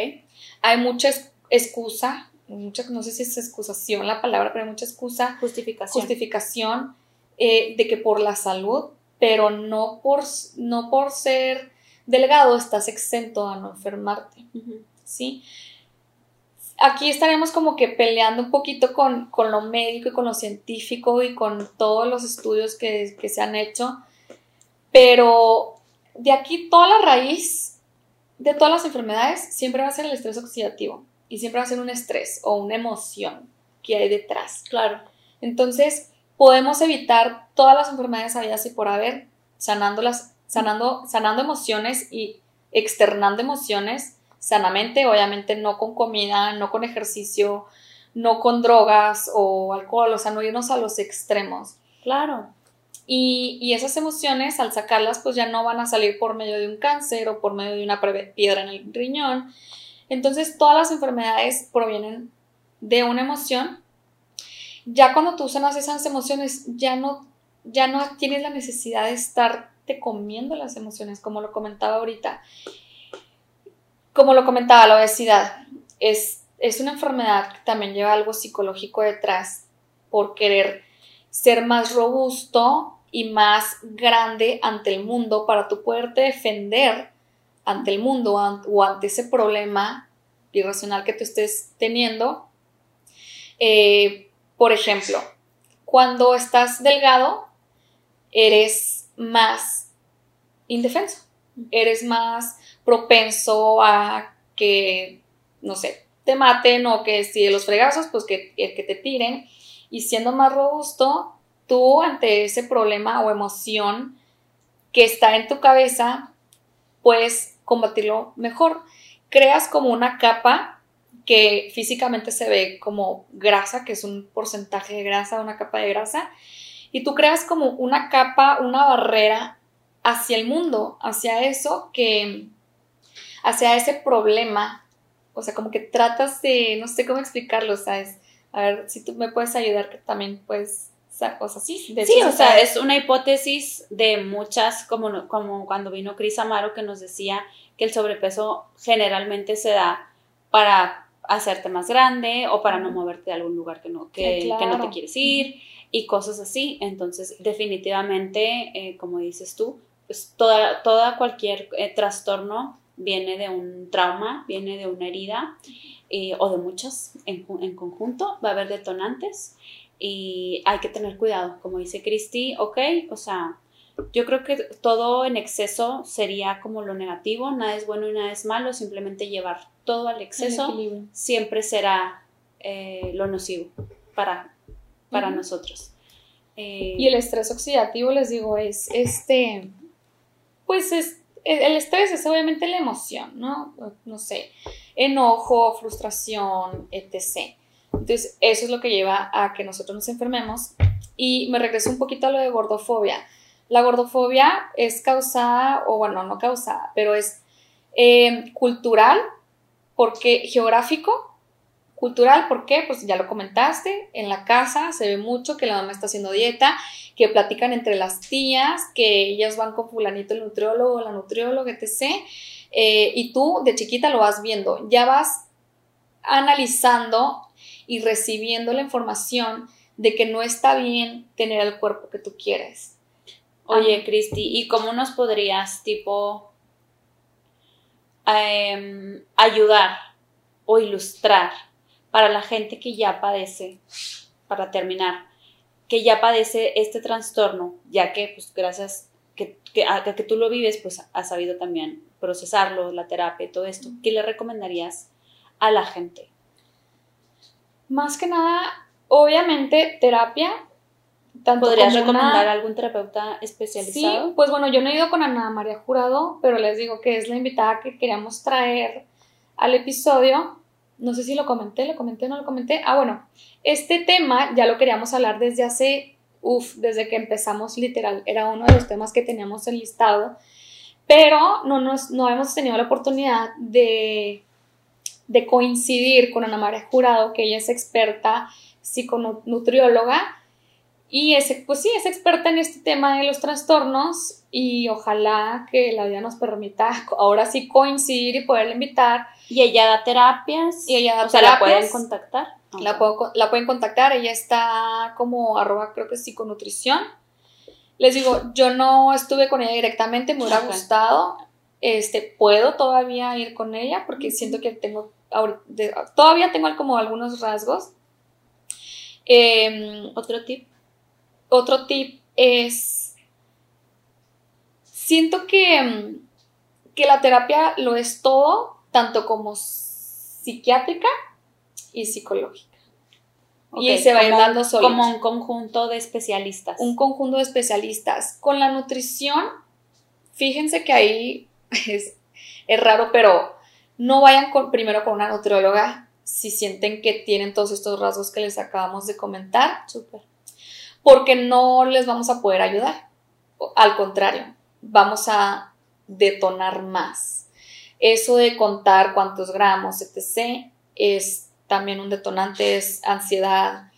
Hay mucha excusa, mucha, no sé si es excusación la palabra, pero hay mucha excusa. Justificación. Justificación eh, de que por la salud, pero no por, no por ser delgado estás exento a no enfermarte, ¿sí? Aquí estaremos como que peleando un poquito con, lo médico y con lo científico y con todos los estudios que, que se han hecho, pero de aquí toda la raíz de todas las enfermedades siempre va a ser el estrés oxidativo y siempre va a ser un estrés o una emoción que hay detrás. Claro. Entonces, podemos evitar todas las enfermedades habidas y por haber, sanándolas, sanando, sanando emociones y externando emociones sanamente, obviamente no con comida, no con ejercicio, no con drogas o alcohol, o sea, no irnos a los extremos. Claro. Y, y, esas emociones, al sacarlas, pues ya no van a salir por medio de un cáncer o por medio de una piedra en el riñón. Entonces, todas las enfermedades provienen de una emoción ya cuando tú sanas esas emociones, ya no, ya no tienes la necesidad de estarte comiendo las emociones, como lo comentaba ahorita. Como lo comentaba, la obesidad es, es una enfermedad que también lleva algo psicológico detrás por querer ser más robusto y más grande ante el mundo para tú poderte defender ante el mundo o ante ese problema irracional que tú estés teniendo. Eh, por ejemplo, cuando estás delgado, eres más indefenso, eres más propenso a que, no sé, te maten o que si de los fregazos, pues que, que te tiren. Y siendo más robusto, tú ante ese problema o emoción que está en tu cabeza, puedes combatirlo mejor. Creas como una capa que físicamente se ve como grasa, que es un porcentaje de grasa, una capa de grasa, y tú creas como una capa, una barrera hacia el mundo, hacia eso que, hacia ese problema, o sea, como que tratas de, no sé cómo explicarlo, ¿sabes? A ver si tú me puedes ayudar, que también puedes o sea, sí, sí, o sea, es una hipótesis de muchas, como, como cuando vino Cris Amaro que nos decía que el sobrepeso generalmente se da para hacerte más grande o para no moverte de algún lugar que no, que, no te quieres ir y cosas así. Entonces, definitivamente, eh, como dices tú, pues toda, toda cualquier eh, trastorno viene de un trauma, viene de una herida eh, o de muchas en, en, conjunto. Va a haber detonantes y hay que tener cuidado. Como dice Cristi, ok, o sea, Yo creo que todo en exceso sería como lo negativo, nada es bueno y nada es malo, simplemente llevar todo al exceso siempre será eh, lo nocivo para, para nosotros. Eh, y el estrés oxidativo, les digo, es este, pues es, el estrés es obviamente la emoción, ¿no? No sé, enojo, frustración, etc. Entonces, eso es lo que lleva a que nosotros nos enfermemos. Y me regreso un poquito a lo de gordofobia. La gordofobia es causada, o bueno, no causada, pero es eh, cultural, porque geográfico, cultural, ¿por qué? Pues ya lo comentaste, en la casa se ve mucho que la mamá está haciendo dieta, que platican entre las tías, que ellas van con fulanito el nutriólogo, la nutrióloga, etc. Eh, y tú de chiquita lo vas viendo, ya vas analizando y recibiendo la información de que no está bien tener el cuerpo que tú quieres. Oye, Cristi, ¿y cómo nos podrías, tipo, em, ayudar o ilustrar para la gente que ya padece, para terminar, que ya padece este trastorno, ya que, pues, gracias que, a, que tú lo vives, pues, has sabido también procesarlo, la terapia y todo esto. ¿Qué le recomendarías a la gente? Más que nada, obviamente, terapia. ¿Podrías recomendar a algún terapeuta especializado? Sí, pues bueno, yo no he ido con Ana María Jurado, pero les digo que es la invitada que queríamos traer al episodio no sé si lo comenté, lo comenté, no lo comenté. Ah, bueno, este tema ya lo queríamos hablar desde hace, uff, desde que empezamos literal, era uno de los temas que teníamos enlistado, pero no, nos, no hemos tenido la oportunidad de, de coincidir con Ana María Jurado, que ella es experta psiconutrióloga y es, pues sí, es experta en este tema de los trastornos y ojalá que la vida nos permita ahora sí coincidir y poderla invitar y ella da terapias. Y ella da o sea, la pueden contactar. La, puedo, la pueden contactar. Ella está como arroba, creo que psiconutrición. Les digo, yo no estuve con ella directamente, me hubiera gustado. Este, puedo todavía ir con ella porque siento que tengo, todavía tengo como algunos rasgos. Em, otro tip. Otro tip es, siento que, que la terapia lo es todo, tanto como psiquiátrica y psicológica. y se va dando solo. Como un conjunto de especialistas. Un conjunto de especialistas. Con la nutrición, fíjense que ahí es, es raro, pero no vayan con, primero con una nutrióloga si sienten que tienen todos estos rasgos que les acabamos de comentar. Súper. Porque no les vamos a poder ayudar. Al contrario, vamos a detonar más eso de contar cuántos gramos, etc., es también un detonante, es ansiedad,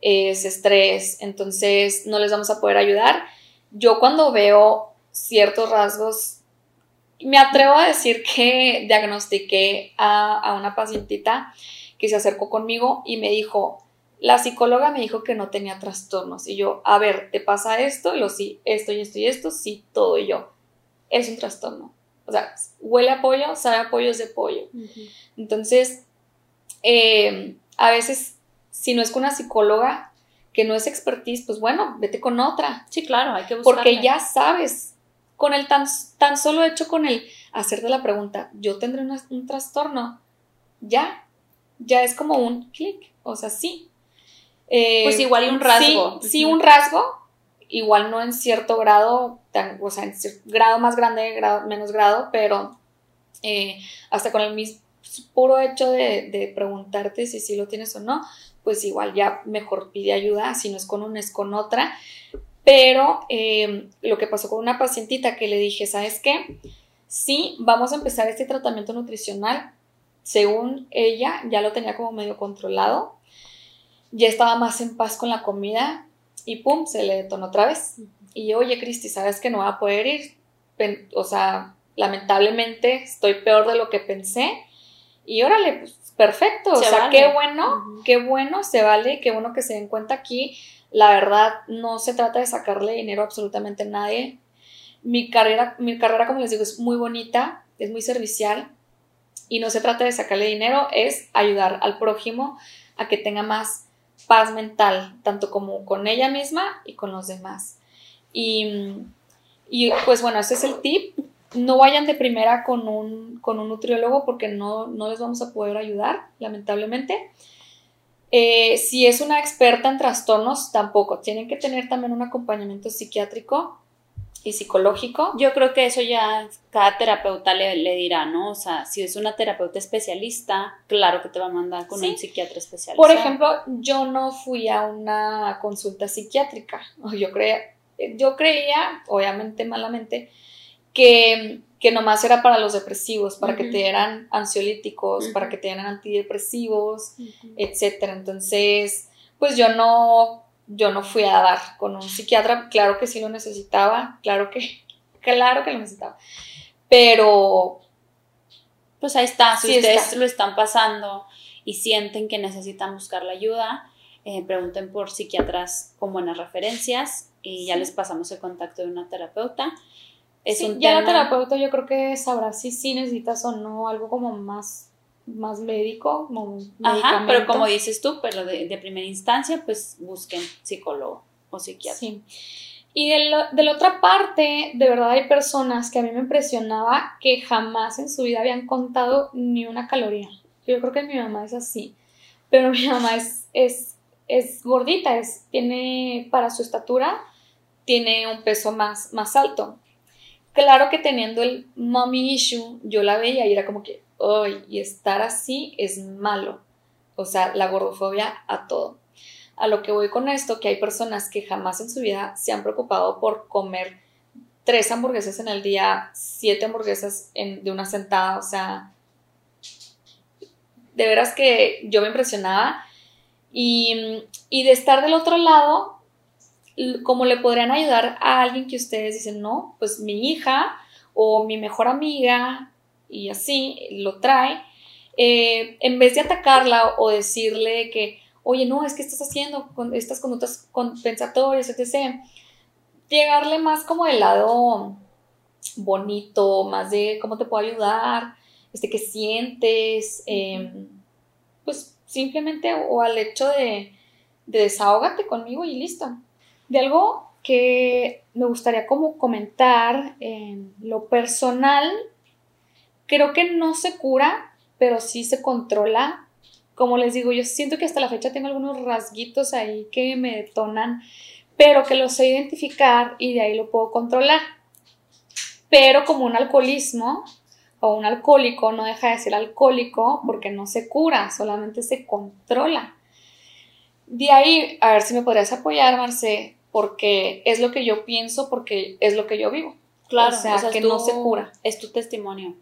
es estrés, entonces no les vamos a poder ayudar. Yo cuando veo ciertos rasgos, me atrevo a decir que diagnostiqué a, una pacientita que se acercó conmigo y me dijo, la psicóloga me dijo que no tenía trastornos. Y yo, a ver, ¿te pasa esto? Y lo sí, esto y esto y esto, sí, todo. Y yo, es un trastorno. O sea, huele a pollo, sabe a pollos de pollo. Entonces, eh, a veces, si no es con una psicóloga que no es expertise, pues bueno, vete con otra. Sí, claro, hay que buscar. Porque ya sabes, con el tan, tan solo hecho con el hacerte la pregunta, yo tendré un trastorno, ya, ya es como un clic, o sea, sí. Eh, pues igual y un rasgo. Sí, sí, un rasgo, igual no en cierto grado, o sea, en grado más grande, grado, menos grado, pero eh, hasta con el mismo puro hecho de, preguntarte si sí lo tienes o no, pues igual ya mejor pide ayuda, si no es con una, es con otra. Pero em, lo que pasó con una pacientita que le dije, ¿sabes qué? Sí, vamos a empezar este tratamiento nutricional. Según ella, ya lo tenía como medio controlado. Ya estaba más en paz con la comida y pum, se le detonó otra vez. Y yo, oye, Cristi, ¿sabes que no va a poder ir? O sea, lamentablemente estoy peor de lo que pensé. Y órale, pues perfecto. o sea, qué bueno, qué bueno, se vale, qué bueno que se den cuenta aquí. La verdad, no se trata de sacarle dinero a absolutamente nadie. Mi carrera, mi carrera, como les digo, es muy bonita, es muy servicial. Y no se trata de sacarle dinero, es ayudar al prójimo a que tenga más paz mental, tanto como con ella misma y con los demás. Y, Y pues bueno, ese es el tip. No vayan de primera con un, con un nutriólogo porque no, no les vamos a poder ayudar, lamentablemente. Eh, si es una experta en trastornos, tampoco. Tienen que tener también un acompañamiento psiquiátrico y psicológico. Yo creo que eso ya cada terapeuta le, le, dirá, ¿no? O sea, si es una terapeuta especialista, claro que te va a mandar con un psiquiatra especialista. Por ejemplo, yo no fui a una consulta psiquiátrica. Yo creía, yo creía, obviamente malamente, que, que nomás era para los depresivos, para que te dieran ansiolíticos, para que te dieran antidepresivos, etcétera. Entonces, pues yo no yo no fui a dar con un psiquiatra, claro que sí lo necesitaba, claro que, claro que lo necesitaba, pero... Pues ahí está, si ustedes lo están pasando y sienten que necesitan buscar la ayuda, eh, pregunten por psiquiatras con buenas referencias y ya les pasamos el contacto de una terapeuta. Es ya la terapeuta yo creo que sabrá si sí necesitas o no algo como más más médico, Ajá, pero como dices tú, pero de, primera instancia, pues busquen psicólogo o psiquiatra. Sí. Y de, de, la otra parte, de verdad hay personas que a mí me impresionaba que jamás en su vida habían contado ni una caloría. Yo creo que mi mamá es así, pero mi mamá es, es, es gordita, es, tiene para su estatura, tiene un peso más, más alto. Claro que teniendo el mommy issue, yo la veía y era como que, y estar así es malo. O sea, la gordofobia a todo. A lo que voy con esto, que hay personas que jamás en su vida se han preocupado por comer tres hamburguesas en el día, siete hamburguesas de una sentada, o sea, de veras que yo me impresionaba. Y, y de estar del otro lado, ¿cómo le podrían ayudar a alguien que ustedes dicen, no, pues mi hija o mi mejor amiga y así lo trae, eh, en vez de atacarla o decirle que, oye, no, es que estás haciendo con estas conductas compensatorias, etc., llegarle más como del lado bonito, más de cómo te puedo ayudar, este, qué sientes, em, pues simplemente o al hecho de, de desahógate conmigo y listo. De algo que me gustaría como comentar en lo personal, creo que no se cura, pero sí se controla. Como les digo, yo siento que hasta la fecha tengo algunos rasguitos ahí que me detonan, pero que los sé identificar y de ahí lo puedo controlar. Pero como un alcoholismo o un alcohólico no deja de ser alcohólico porque no se cura, solamente se controla. De ahí, a ver si me podrías apoyar, Marce, porque es lo que yo pienso, porque es lo que yo vivo. Claro, o sea, que no se cura. Es tu testimonio.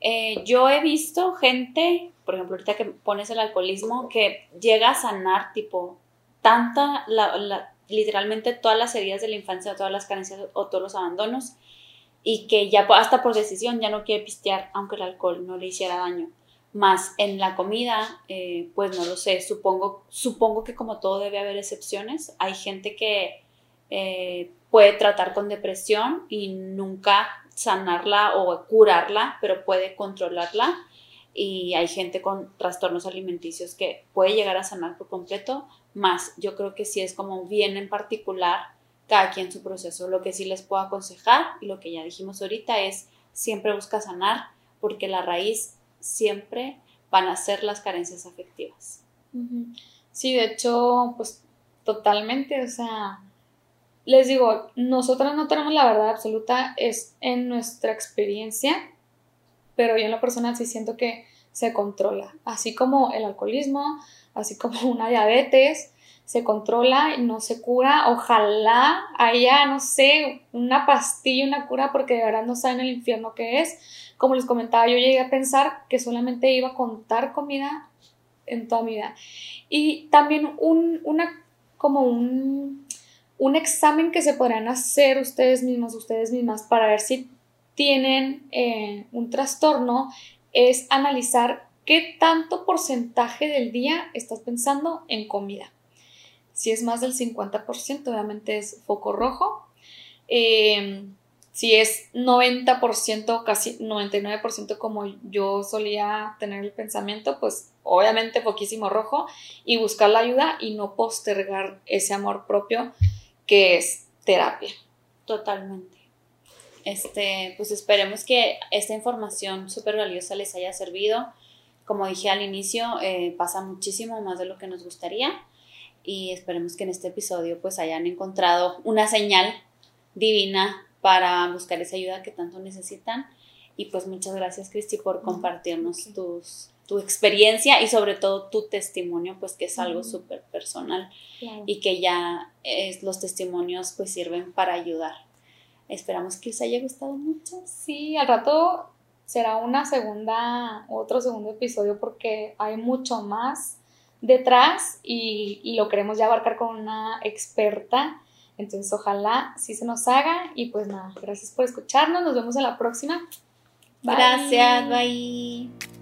Eh, yo he visto gente, por ejemplo, ahorita que pones el alcoholismo, que llega a sanar, tipo, tanta, la, literalmente todas las heridas de la infancia, todas las carencias o todos los abandonos, y que ya hasta por decisión ya no quiere pistear, aunque el alcohol no le hiciera daño. Más en la comida, eh, pues no lo sé, supongo, supongo que como todo debe haber excepciones. Hay gente que eh, puede tratar con depresión y nunca sanarla o curarla, pero puede controlarla. Y hay gente con trastornos alimenticios que puede llegar a sanar por completo, más yo creo que sí es como bien en particular cada quien su proceso. Lo que sí les puedo aconsejar y lo que ya dijimos ahorita es siempre busca sanar porque la raíz siempre van a ser las carencias afectivas. Sí, de hecho, pues totalmente, o sea, les digo, nosotras no tenemos la verdad absoluta, es en nuestra experiencia, pero yo en lo personal sí siento que se controla, así como el alcoholismo, así como una diabetes, se controla y no se cura. Ojalá haya, no sé, una pastilla, una cura, porque de verdad no saben el infierno que es. Como les comentaba, yo llegué a pensar que solamente iba a contar comida en toda mi vida. Y también un, una, como un un examen que se podrán hacer ustedes mismos, ustedes mismas, para ver si tienen eh, un trastorno, es analizar qué tanto porcentaje del día estás pensando en comida. Si es más del 50%, obviamente es foco rojo. Em, si es 90%, casi 99% como yo solía tener el pensamiento, pues obviamente poquísimo rojo y buscar la ayuda y no postergar ese amor propio que es terapia. Totalmente. Este, pues esperemos que esta información súper valiosa les haya servido. Como dije al inicio, eh, pasa muchísimo más de lo que nos gustaría y esperemos que en este episodio pues hayan encontrado una señal divina para buscar esa ayuda que tanto necesitan. Y pues muchas gracias Cristi por compartirnos tus, tu experiencia y sobre todo tu testimonio, pues que es algo súper personal y que ya es, los testimonios pues sirven para ayudar. Esperamos que os haya gustado mucho. Sí, al rato será una segunda, otro segundo episodio porque hay mucho más detrás y, y lo queremos ya abarcar con una experta. Entonces ojalá sí se nos haga y pues nada, gracias por escucharnos, nos vemos en la próxima. Gracias, bye.